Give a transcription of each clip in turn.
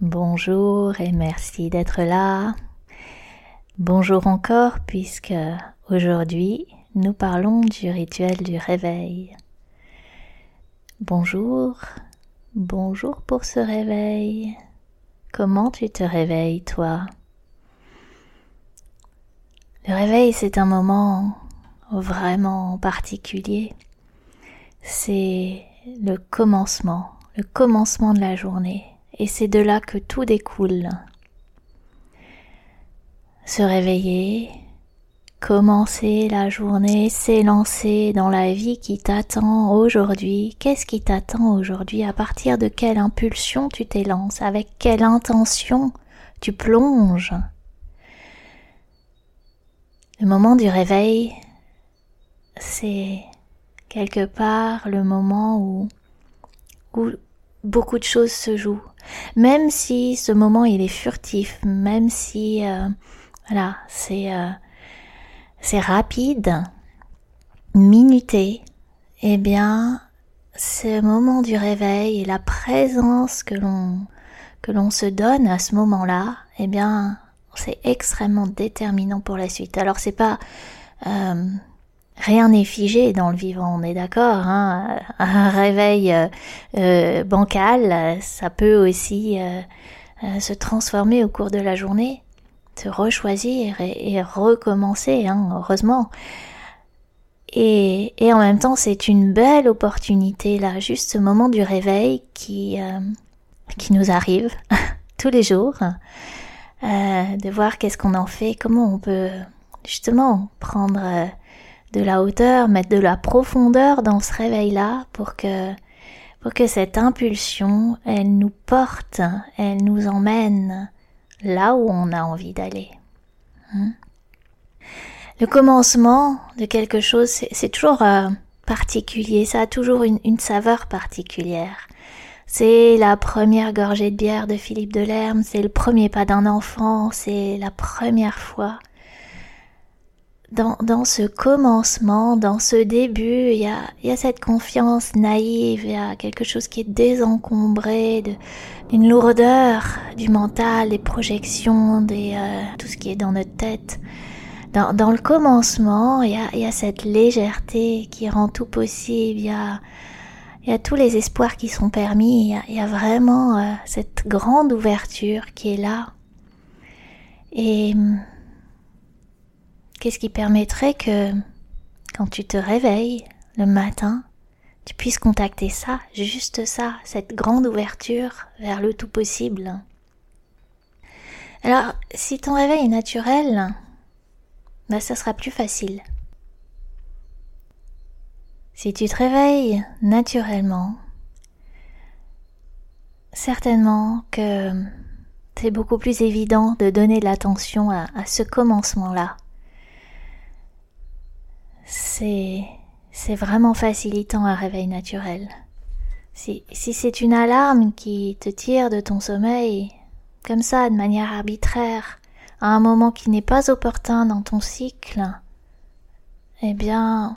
Bonjour et merci d'être là. Bonjour encore puisque aujourd'hui nous parlons du rituel du réveil. Bonjour, bonjour pour ce réveil. Comment tu te réveilles toi? Le réveil c'est un moment vraiment particulier. C'est le commencement le commencement de la journée, et c'est de là que tout découle. Se réveiller, commencer la journée, s'élancer dans la vie qui t'attend aujourd'hui. Qu'est-ce qui t'attend aujourd'hui? À partir de quelle impulsion tu t'élances? Avec quelle intention tu plonges? Le moment du réveil, c'est quelque part le moment où où beaucoup de choses se jouent. Même si ce moment il est furtif, même si euh, euh, c'est rapide, minuté, eh bien ce moment du réveil et la présence que l'on que l'on se donne à ce moment-là, eh bien c'est extrêmement déterminant pour la suite. Alors c'est pas euh, rien n'est figé dans le vivant, on est d'accord. Hein un réveil euh, euh, bancal, ça peut aussi euh, se transformer au cours de la journée, se rechoisir et, recommencer, hein, heureusement. Et, et, en même temps, c'est une belle opportunité là, juste ce moment du réveil qui qui nous arrive tous les jours, de voir qu'est-ce qu'on en fait, comment on peut justement prendre de la hauteur, mettre de la profondeur dans ce réveil-là pour que, pour que cette impulsion, elle nous porte, elle nous emmène là où on a envie d'aller. Hein? Le commencement de quelque chose, c'est toujours euh, particulier, ça a toujours une, une saveur particulière. C'est la première gorgée de bière de Philippe Delerme, c'est le premier pas d'un enfant, c'est la première fois dans, dans ce commencement, dans ce début, il y a, y a cette confiance naïve, il y a quelque chose qui est désencombré d'une lourdeur du mental, des projections, des, euh, tout ce qui est dans notre tête. Dans, dans le commencement, il y, a, y a cette légèreté qui rend tout possible, il y a, y a tous les espoirs qui sont permis, il y a, y a vraiment euh, cette grande ouverture qui est là. Et Qu'est-ce qui permettrait que, quand tu te réveilles le matin, tu puisses contacter ça, juste ça, cette grande ouverture vers le tout possible? Alors, si ton réveil est naturel, bah ça sera plus facile. Si tu te réveilles naturellement, certainement que c'est beaucoup plus évident de donner de l'attention à, à ce commencement-là c'est c'est vraiment facilitant un réveil naturel. Si, si c'est une alarme qui te tire de ton sommeil, comme ça, de manière arbitraire, à un moment qui n'est pas opportun dans ton cycle, eh bien,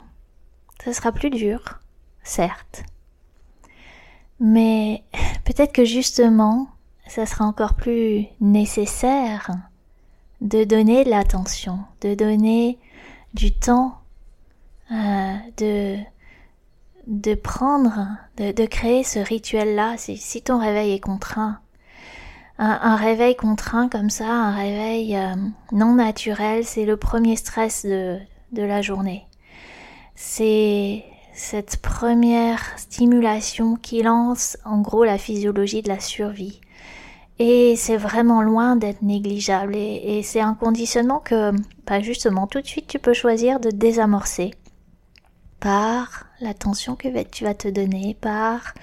ce sera plus dur, certes. Mais peut-être que justement, ça sera encore plus nécessaire de donner de l'attention, de donner du temps euh, de de prendre, de, de créer ce rituel-là, si, si, ton réveil est contraint. Un, un, réveil contraint comme ça, un réveil euh, non naturel, c'est le premier stress de, de la journée. C'est cette première stimulation qui lance en gros la physiologie de la survie. Et c'est vraiment loin d'être négligeable. Et, et c'est un conditionnement que, bah, justement, tout de suite tu peux choisir de désamorcer par l'attention que tu vas te donner, par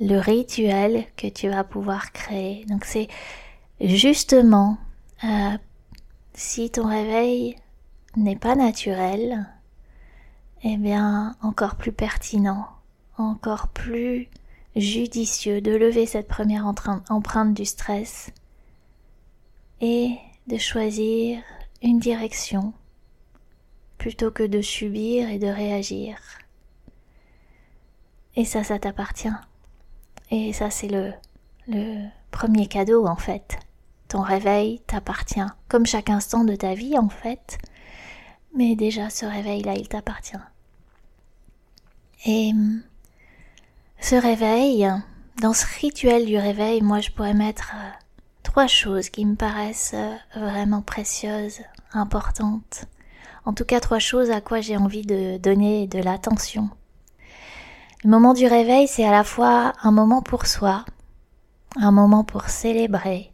le rituel que tu vas pouvoir créer. Donc c'est justement euh, si ton réveil n'est pas naturel, eh bien encore plus pertinent, encore plus judicieux de lever cette première empreinte du stress et de choisir une direction plutôt que de subir et de réagir. Et ça, ça t'appartient. Et ça, c'est le, le premier cadeau, en fait. Ton réveil t'appartient, comme chaque instant de ta vie, en fait. Mais déjà, ce réveil-là, il t'appartient. Et ce réveil, dans ce rituel du réveil, moi, je pourrais mettre euh, trois choses qui me paraissent euh, vraiment précieuses, importantes. En tout cas, trois choses à quoi j'ai envie de donner de l'attention. Le moment du réveil, c'est à la fois un moment pour soi, un moment pour célébrer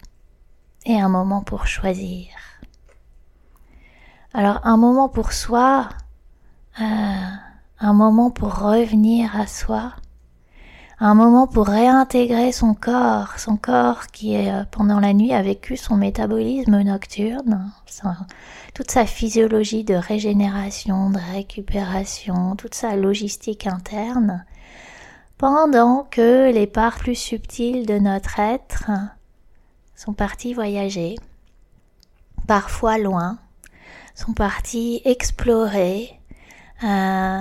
et un moment pour choisir. Alors un moment pour soi, euh, un moment pour revenir à soi, un moment pour réintégrer son corps, son corps qui euh, pendant la nuit a vécu son métabolisme nocturne, toute sa physiologie de régénération, de récupération, toute sa logistique interne, pendant que les parts plus subtiles de notre être sont parties voyager, parfois loin, sont parties explorer euh,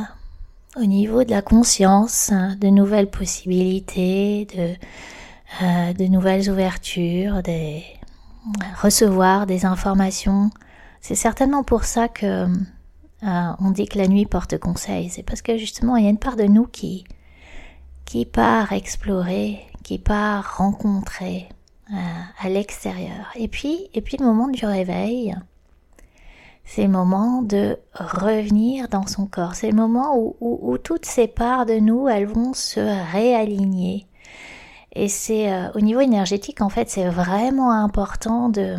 au niveau de la conscience de nouvelles possibilités, de, euh, de nouvelles ouvertures, des recevoir des informations. C'est certainement pour ça que euh, on dit que la nuit porte conseil. C'est parce que justement il y a une part de nous qui qui part explorer, qui part rencontrer euh, à l'extérieur. Et puis, et puis le moment du réveil, c'est le moment de revenir dans son corps. C'est le moment où, toutes ces parts de nous, elles vont se réaligner. Et c'est euh, au niveau énergétique, en fait, c'est vraiment important de,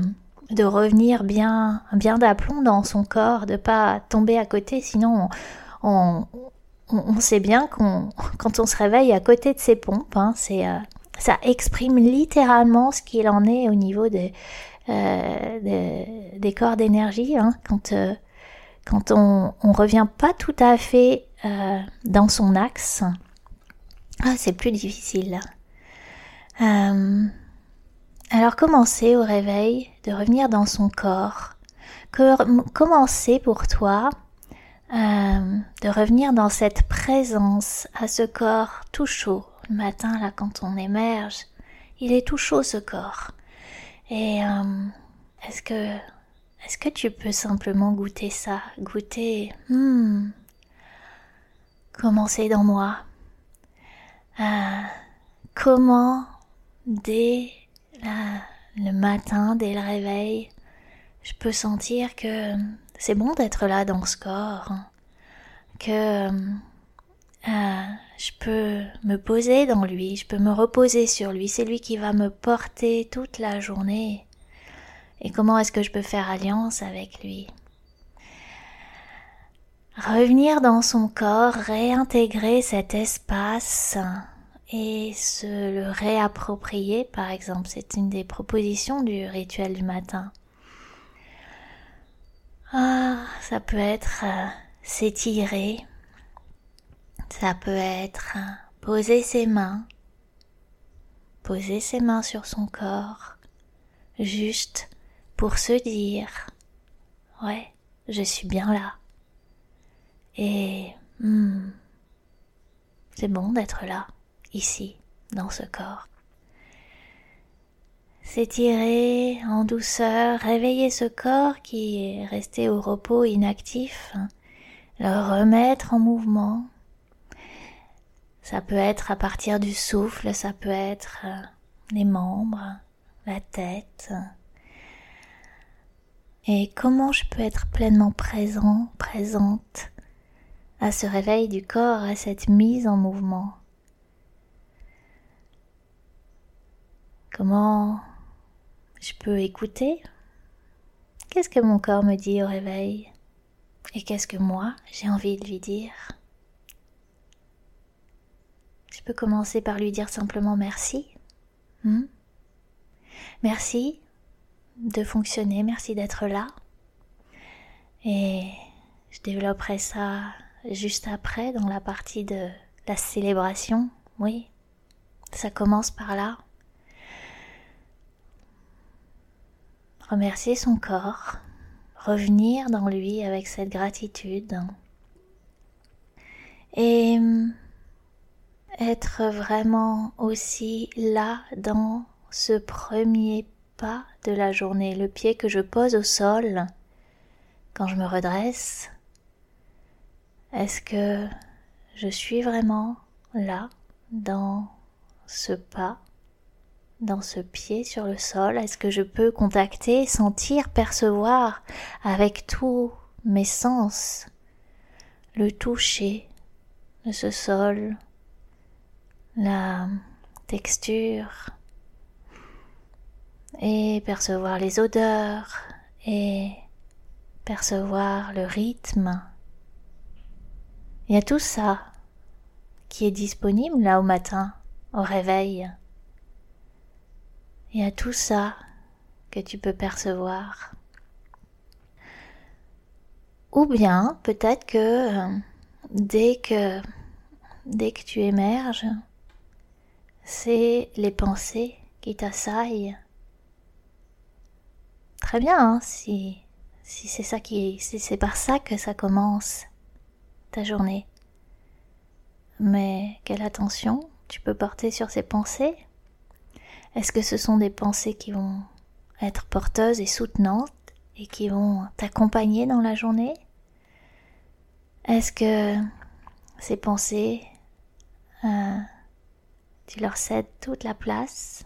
de revenir bien, bien d'aplomb dans son corps, de pas tomber à côté, sinon on, on, sait bien qu'on, quand on se réveille à côté de ses pompes, hein, c'est, euh, ça exprime littéralement ce qu'il en est au niveau des, euh, des, corps d'énergie. Hein, quand euh, quand on, on revient pas tout à fait dans son axe, ah, c'est plus difficile. alors commencer au réveil de revenir dans son corps? Commencer pour toi euh, de revenir dans cette présence à ce corps tout chaud? Le matin, là, quand on émerge, il est tout chaud ce corps. Et euh, est-ce que tu peux simplement goûter ça, goûter hmm, comment c'est dans moi, euh, comment dès le matin, dès le réveil, je peux sentir que c'est bon d'être là dans ce corps, que euh, je peux me poser dans lui, je peux me reposer sur lui, c'est lui qui va me porter toute la journée. Et comment est-ce que je peux faire alliance avec lui? Revenir dans son corps, réintégrer cet espace et se le réapproprier, par exemple, c'est une des propositions du rituel du matin. Ah, ça peut être euh, s'étirer, ça peut être euh, poser ses mains, poser ses mains sur son corps, juste pour se dire, ouais, je suis bien là. Et hmm, c'est bon d'être là, ici, dans ce corps. S'étirer en douceur, réveiller ce corps qui est resté au repos inactif, le remettre en mouvement. Ça peut être à partir du souffle, ça peut être euh, les membres, la tête. Et comment je peux être pleinement présent, présente à ce réveil du corps, à cette mise en mouvement? Comment je peux écouter? Qu'est-ce que mon corps me dit au réveil? Et qu'est-ce que moi j'ai envie de lui dire? Je peux commencer par lui dire simplement merci. Hmm? Merci de fonctionner, merci d'être là. Et je développerai ça juste après dans la partie de la célébration. Oui, ça commence par là. Remercier son corps, revenir dans lui avec cette gratitude et être vraiment aussi là dans ce premier pas de la journée, le pied que je pose au sol quand je me redresse. Est-ce que je suis vraiment là dans ce pas, dans ce pied sur le sol? Est-ce que je peux contacter, sentir, percevoir avec tous mes sens le toucher de ce sol, la texture et percevoir les odeurs et percevoir le rythme. Il y a tout ça qui est disponible là au matin, au réveil. Il y a tout ça que tu peux percevoir. Ou bien peut-être que dès que dès que tu émerges, c'est les pensées qui t'assaillent. Très bien, hein, si si c'est ça qui si c'est par ça que ça commence ta journée. Mais quelle attention tu peux porter sur ces pensées? Est-ce que ce sont des pensées qui vont être porteuses et soutenantes et qui vont t'accompagner dans la journée? Est-ce que ces pensées, euh, tu leur cèdes toute la place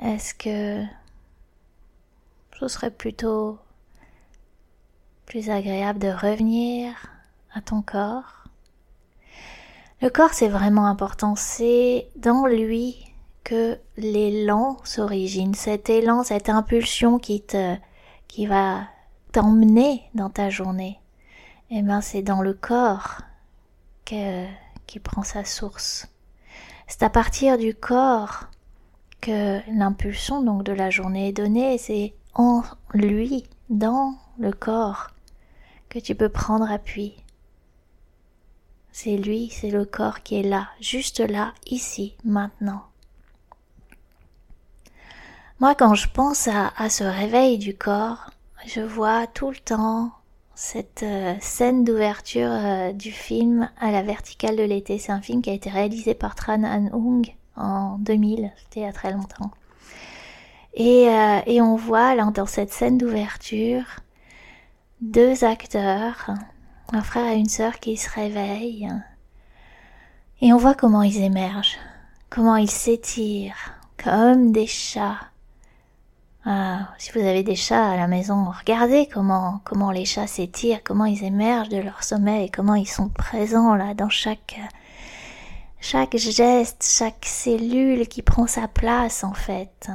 Est-ce que ce serait plutôt plus agréable de revenir à ton corps? Le corps, c'est vraiment important. C'est dans lui que l'élan s'origine. Cet élan, cette impulsion qui te, qui va t'emmener dans ta journée eh ben c'est dans le corps que, qui prend sa source. C'est à partir du corps que l'impulsion donc de la journée est donnée, c'est en lui, dans le corps, que tu peux prendre appui. C'est lui, c'est le corps qui est là, juste là, ici, maintenant. Moi, quand je pense à, à ce réveil du corps, je vois tout le temps cette euh, scène d'ouverture euh, du film à la verticale de l'été. C'est un film qui a été réalisé par Tran An Hung en 2000, c'était il très longtemps. Et, euh, on voit dans cette scène d'ouverture deux acteurs, un frère et une sœur qui se réveillent. Et on voit comment ils émergent, comment ils s'étirent comme des chats ah, si vous avez des chats à la maison, regardez comment, comment les chats s'étirent, comment ils émergent de leur sommeil, comment ils sont présents là dans chaque, chaque geste, chaque cellule qui prend sa place en fait.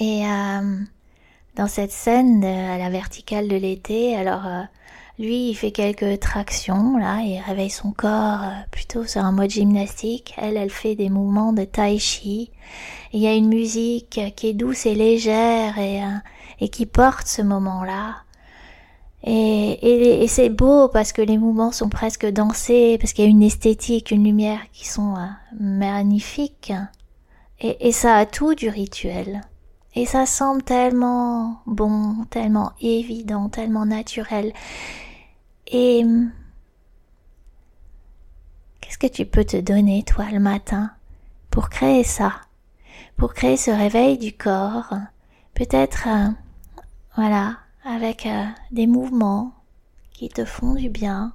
Et euh, dans cette scène à la verticale de l'été, alors euh, lui il fait quelques tractions là, il réveille son corps euh, plutôt sur un mode gymnastique. Elle, elle fait des mouvements de tai chi il y a une musique qui est douce et légère et, euh, et qui porte ce moment-là. Et, et, c'est beau parce que les mouvements sont presque dansés, parce qu'il y a une esthétique, une lumière qui sont euh, magnifiques. Et, et ça a tout du rituel. Et ça semble tellement bon, tellement évident, tellement naturel. Et qu'est-ce que tu peux te donner, toi, le matin, pour créer ça pour créer ce réveil du corps, peut-être, euh, voilà, avec euh, des mouvements qui te font du bien.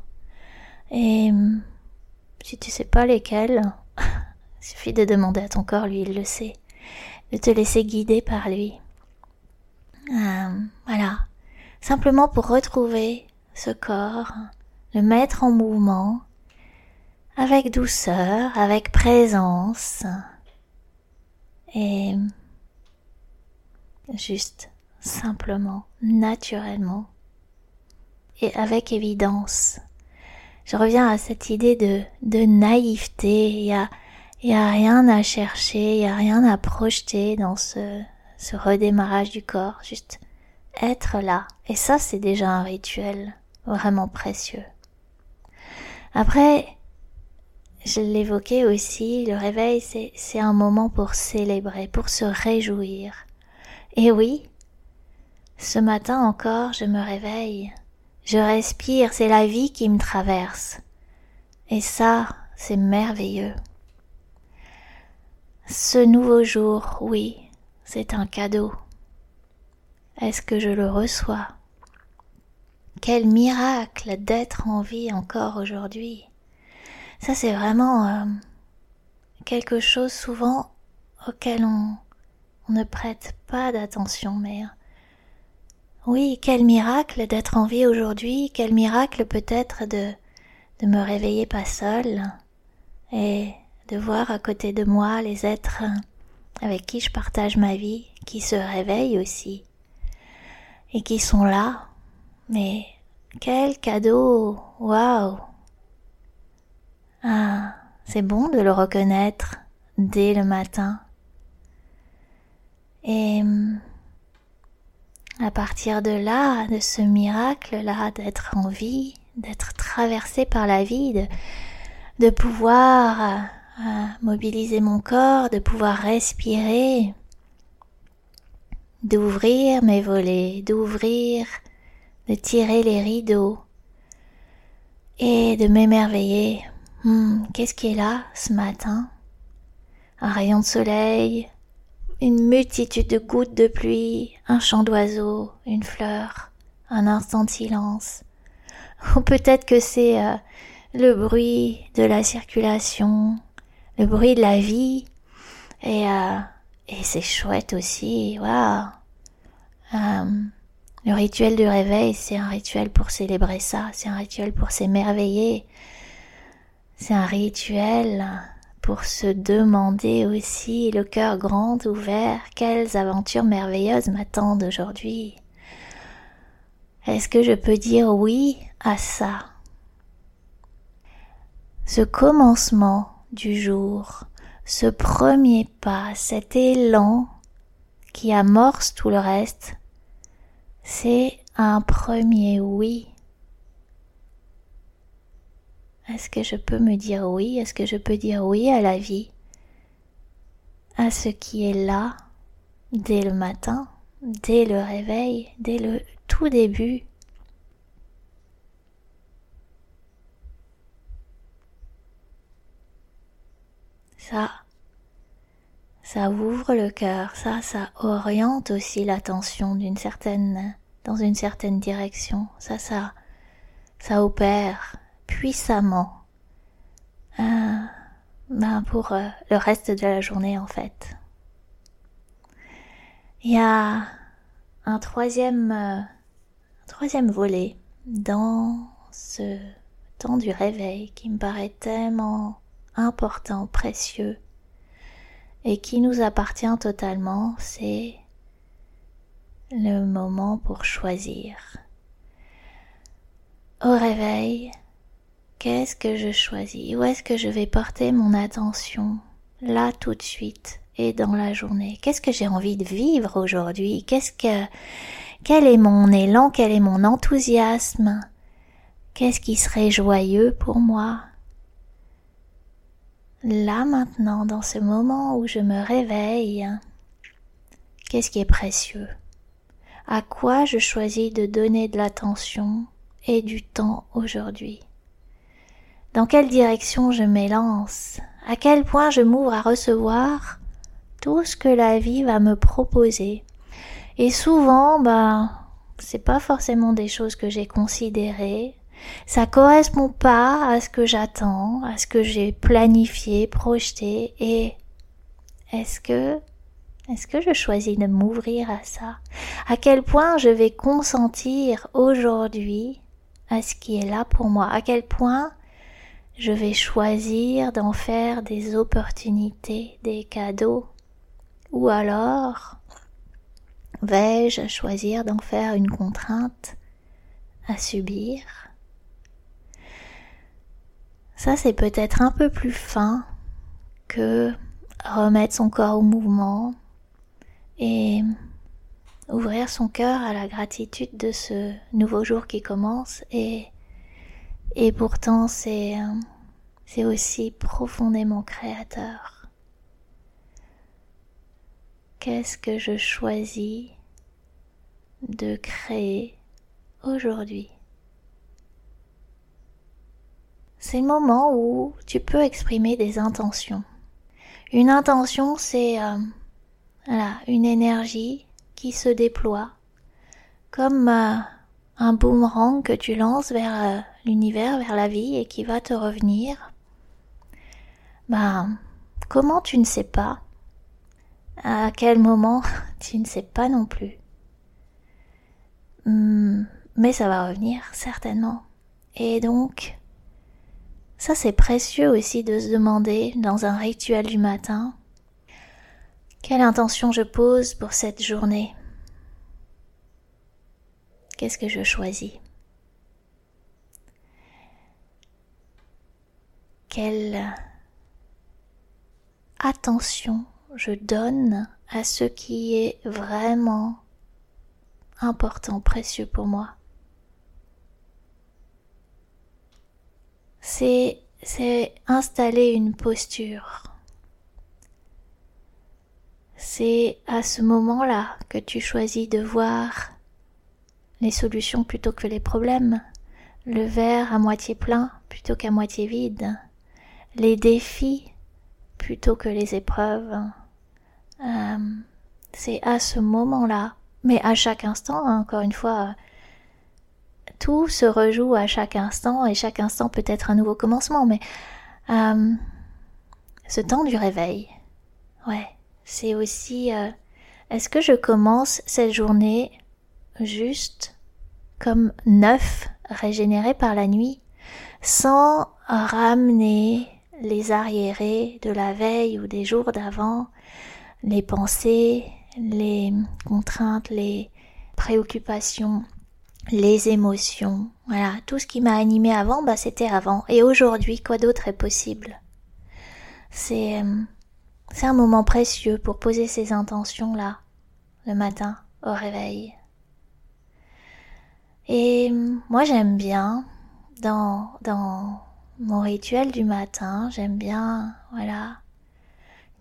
Et si tu sais pas lesquels, il suffit de demander à ton corps, lui il le sait, de te laisser guider par lui. Euh, voilà, simplement pour retrouver ce corps, le mettre en mouvement, avec douceur, avec présence, et juste, simplement, naturellement et avec évidence. je reviens à cette idée de, naïveté. Il y a, rien à chercher, il y a rien à projeter dans ce redémarrage du corps. Juste être là. Et ça, c'est déjà un rituel vraiment précieux. Après, je l'évoquais aussi, le réveil, c'est, un moment pour célébrer, pour se réjouir. Et oui, ce matin encore, je me réveille, je respire, c'est la vie qui me traverse. Et ça, c'est merveilleux. Ce nouveau jour, oui, c'est un cadeau. Est-ce que je le reçois? Quel miracle d'être en vie encore aujourd'hui. Ça, c'est vraiment euh, quelque chose souvent auquel on, ne prête pas d'attention, mais euh, oui, quel miracle d'être en vie aujourd'hui, quel miracle peut-être de, de me réveiller pas seule et de voir à côté de moi les êtres avec qui je partage ma vie, qui se réveillent aussi et qui sont là. Mais quel cadeau, waouh ah, c'est bon de le reconnaître dès le matin. Et à partir de là, de ce miracle-là, d'être en vie, d'être traversé par la vie, de, pouvoir euh, euh, mobiliser mon corps, de pouvoir respirer, d'ouvrir mes volets, d'ouvrir, de tirer les rideaux et de m'émerveiller Hmm, qu'est-ce qui est là ce matin? Un rayon de soleil, une multitude de gouttes de pluie, un chant d'oiseau, une fleur, un instant de silence. Ou peut-être que c'est euh, le bruit de la circulation, le bruit de la vie, et, euh, et c'est chouette aussi, waouh. Euh, le rituel du réveil, c'est un rituel pour célébrer ça, c'est un rituel pour s'émerveiller, c'est un rituel pour se demander aussi, le cœur grand ouvert, quelles aventures merveilleuses m'attendent aujourd'hui. Est-ce que je peux dire oui à ça? Ce commencement du jour, ce premier pas, cet élan qui amorce tout le reste, c'est un premier oui. Est-ce que je peux me dire oui? Est-ce que je peux dire oui à la vie? À ce qui est là dès le matin, dès le réveil, dès le tout début. Ça, ça ouvre le cœur, ça, ça oriente aussi l'attention d'une certaine, une certaine direction. Ça, ça, ça opère puissamment euh, ben pour euh, le reste de la journée en fait. Il y a un troisième, euh, troisième volet dans ce temps du réveil qui me paraît tellement important, précieux et qui nous appartient totalement, c'est le moment pour choisir. Au réveil, Qu'est-ce que je choisis? Où est-ce que je vais porter mon attention? Là tout de suite et dans la journée. Qu'est-ce que j'ai envie de vivre aujourd'hui? Qu'est-ce que quel est mon élan? Quel est mon enthousiasme? Qu'est-ce qui serait joyeux pour moi? Là maintenant, dans ce moment où je me réveille, qu'est-ce qui est précieux? À quoi je choisis de donner de l'attention et du temps aujourd'hui? Dans quelle direction je m'élance, à quel point je m'ouvre à recevoir tout ce que la vie va me proposer? Et souvent, ben, c'est pas forcément des choses que j'ai considérées. Ça correspond pas à ce que j'attends, à ce que j'ai planifié, projeté et est-ce que est-ce que je choisis de m'ouvrir à ça? À quel point je vais consentir aujourd'hui à ce qui est là pour moi? À quel point je vais choisir d'en faire des opportunités, des cadeaux, ou alors vais-je choisir d'en faire une contrainte à subir? Ça, c'est peut-être un peu plus fin que remettre son corps au mouvement et ouvrir son cœur à la gratitude de ce nouveau jour qui commence et et pourtant c'est c'est aussi profondément créateur. Qu'est-ce que je choisis de créer aujourd'hui? C'est le moment où tu peux exprimer des intentions. Une intention, c'est euh, voilà, une énergie qui se déploie comme euh, un boomerang que tu lances vers euh, l'univers, vers la vie et qui va te revenir. Ben, comment tu ne sais pas? À quel moment tu ne sais pas non plus? Hmm, mais ça va revenir certainement. Et donc, ça c'est précieux aussi de se demander dans un rituel du matin quelle intention je pose pour cette journée? Qu'est-ce que je choisis? Quelle attention je donne à ce qui est vraiment important, précieux pour moi? C'est installer une posture c'est à ce moment-là que tu choisis de voir les solutions plutôt que les problèmes, le verre à moitié plein plutôt qu'à moitié vide, les défis plutôt que les épreuves. Euh, c'est à ce moment-là, mais à chaque instant, hein, encore une fois, tout se rejoue à chaque instant et chaque instant peut être un nouveau commencement, mais euh, ce temps du réveil, ouais, c'est aussi euh, est-ce que je commence cette journée juste comme neuf, régénéré par la nuit, sans ramener les arriérés de la veille ou des jours d'avant, les pensées, les contraintes, les préoccupations, les émotions, voilà, tout ce qui m'a animé avant, bah c'était avant. Et aujourd'hui, quoi d'autre est possible? C'est euh, c'est un moment précieux pour poser ces intentions-là, le matin, au réveil. Et moi j'aime bien, dans, dans mon rituel du matin, j'aime bien, voilà,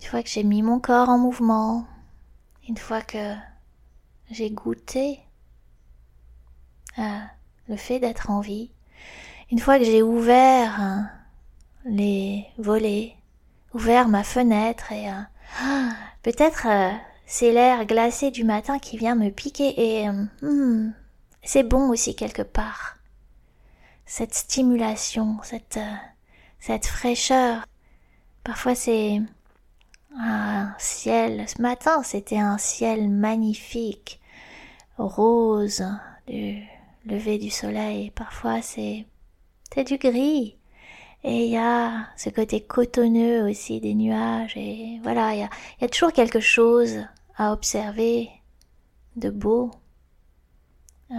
une fois que j'ai mis mon corps en mouvement, une fois que j'ai goûté le fait d'être en vie, une fois que j'ai ouvert hein, les volets ouvert ma fenêtre et euh, peut-être euh, c'est l'air glacé du matin qui vient me piquer et euh, hmm, c'est bon aussi quelque part. Cette stimulation, cette, cette fraîcheur. Parfois c'est un ciel. Ce matin c'était un ciel magnifique, rose, du lever du soleil. Parfois c'est c'est du gris et il y a ce côté cotonneux aussi des nuages. Et voilà, il y a, toujours quelque chose à observer de beau. Euh,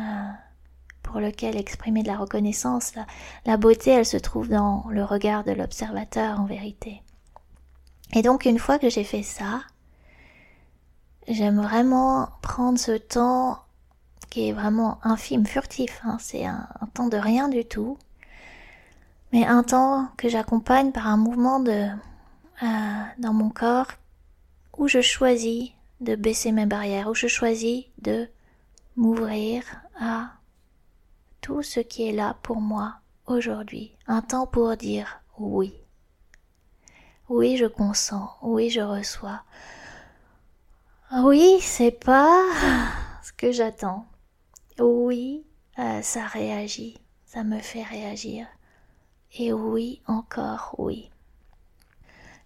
pour lequel exprimer de la reconnaissance. La, beauté, elle se trouve dans le regard de l'observateur en vérité. Et donc une fois que j'ai fait ça, j'aime vraiment prendre ce temps qui est vraiment infime, furtif. Hein, C'est un temps de rien du tout mais un temps que j'accompagne par un mouvement de euh, dans mon corps où je choisis de baisser mes barrières, où je choisis de m'ouvrir à tout ce qui est là pour moi aujourd'hui. Un temps pour dire oui. Oui, je consens. Oui, je reçois. Oui, c'est pas ce que j'attends. Oui, euh, ça réagit. Ça me fait réagir. Et oui, encore oui.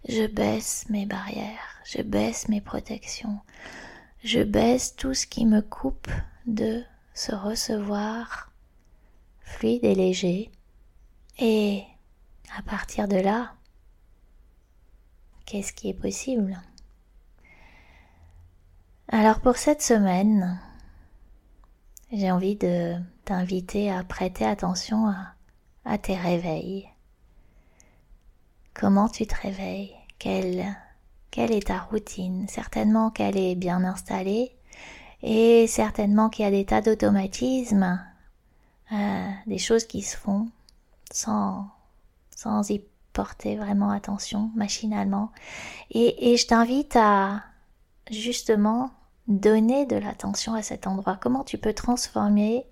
Je baisse mes barrières, je baisse mes protections, je baisse tout ce qui me coupe de se recevoir fluide et léger. Et à partir de là, qu'est-ce qui est possible? Alors pour cette semaine, j'ai envie de t'inviter à prêter attention à à tes réveils. comment tu te réveilles, quelle, quelle est ta routine? Certainement qu'elle est bien installée et certainement qu'il y a des tas d'automatismes, euh, des choses qui se font sans, sans y porter vraiment attention machinalement. Et, et je t'invite à justement donner de l'attention à cet endroit. Comment tu peux transformer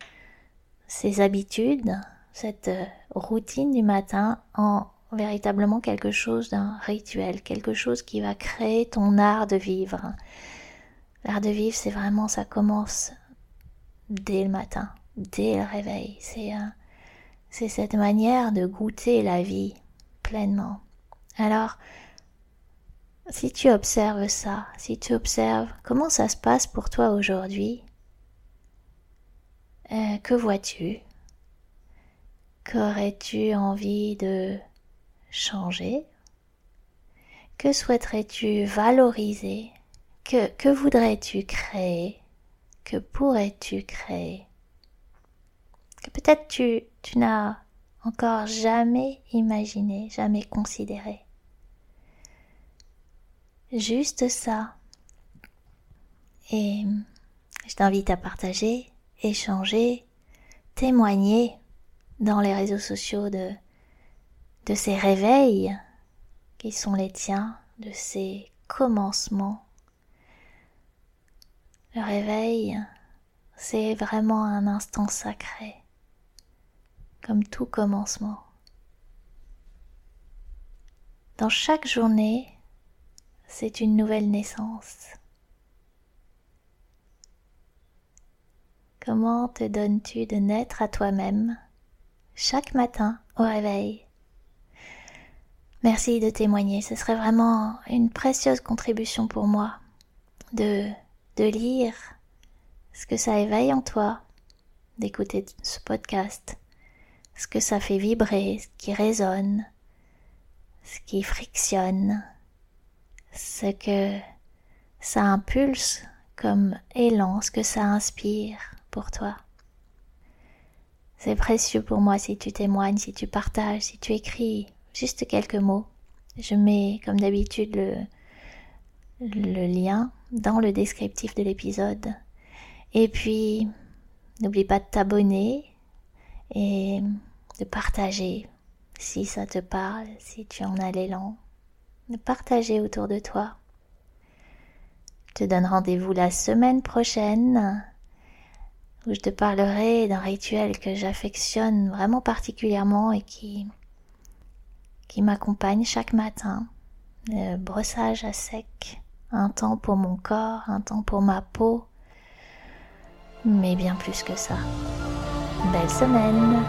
ces habitudes, cette euh, routine du matin en véritablement quelque chose d'un rituel, quelque chose qui va créer ton art de vivre. L'art de vivre, c'est vraiment, ça commence dès le matin, dès le réveil. C'est c'est cette manière de goûter la vie pleinement. Alors, si tu observes ça, si tu observes comment ça se passe pour toi aujourd'hui, euh, que vois-tu? Qu'aurais-tu envie de changer? Que souhaiterais-tu valoriser? Que, que voudrais-tu créer? Que pourrais-tu créer? Que peut-être tu, tu n'as encore jamais imaginé, jamais considéré. Juste ça. Et je t'invite à partager, échanger, témoigner dans les réseaux sociaux de, ces réveils qui sont les tiens, de ces commencements. Le réveil, c'est vraiment un instant sacré, comme tout commencement. Dans chaque journée, c'est une nouvelle naissance. Comment te donnes-tu de naître à toi-même? Chaque matin au réveil Merci de témoigner, ce serait vraiment une précieuse contribution pour moi de, de lire ce que ça éveille en toi, d'écouter ce podcast, ce que ça fait vibrer, ce qui résonne, ce qui frictionne, ce que ça impulse comme élan, ce que ça inspire pour toi. C'est précieux pour moi si tu témoignes, si tu partages, si tu écris juste quelques mots. Je mets comme d'habitude le, lien dans le descriptif de l'épisode. Et puis, n'oublie pas de t'abonner et de partager si ça te parle, si tu en as l'élan de partager autour de toi. Je te donne rendez-vous la semaine prochaine où je te parlerai d'un rituel que j'affectionne vraiment particulièrement et qui, qui m'accompagne chaque matin. Le brossage à sec, un temps pour mon corps, un temps pour ma peau, mais bien plus que ça. Belle semaine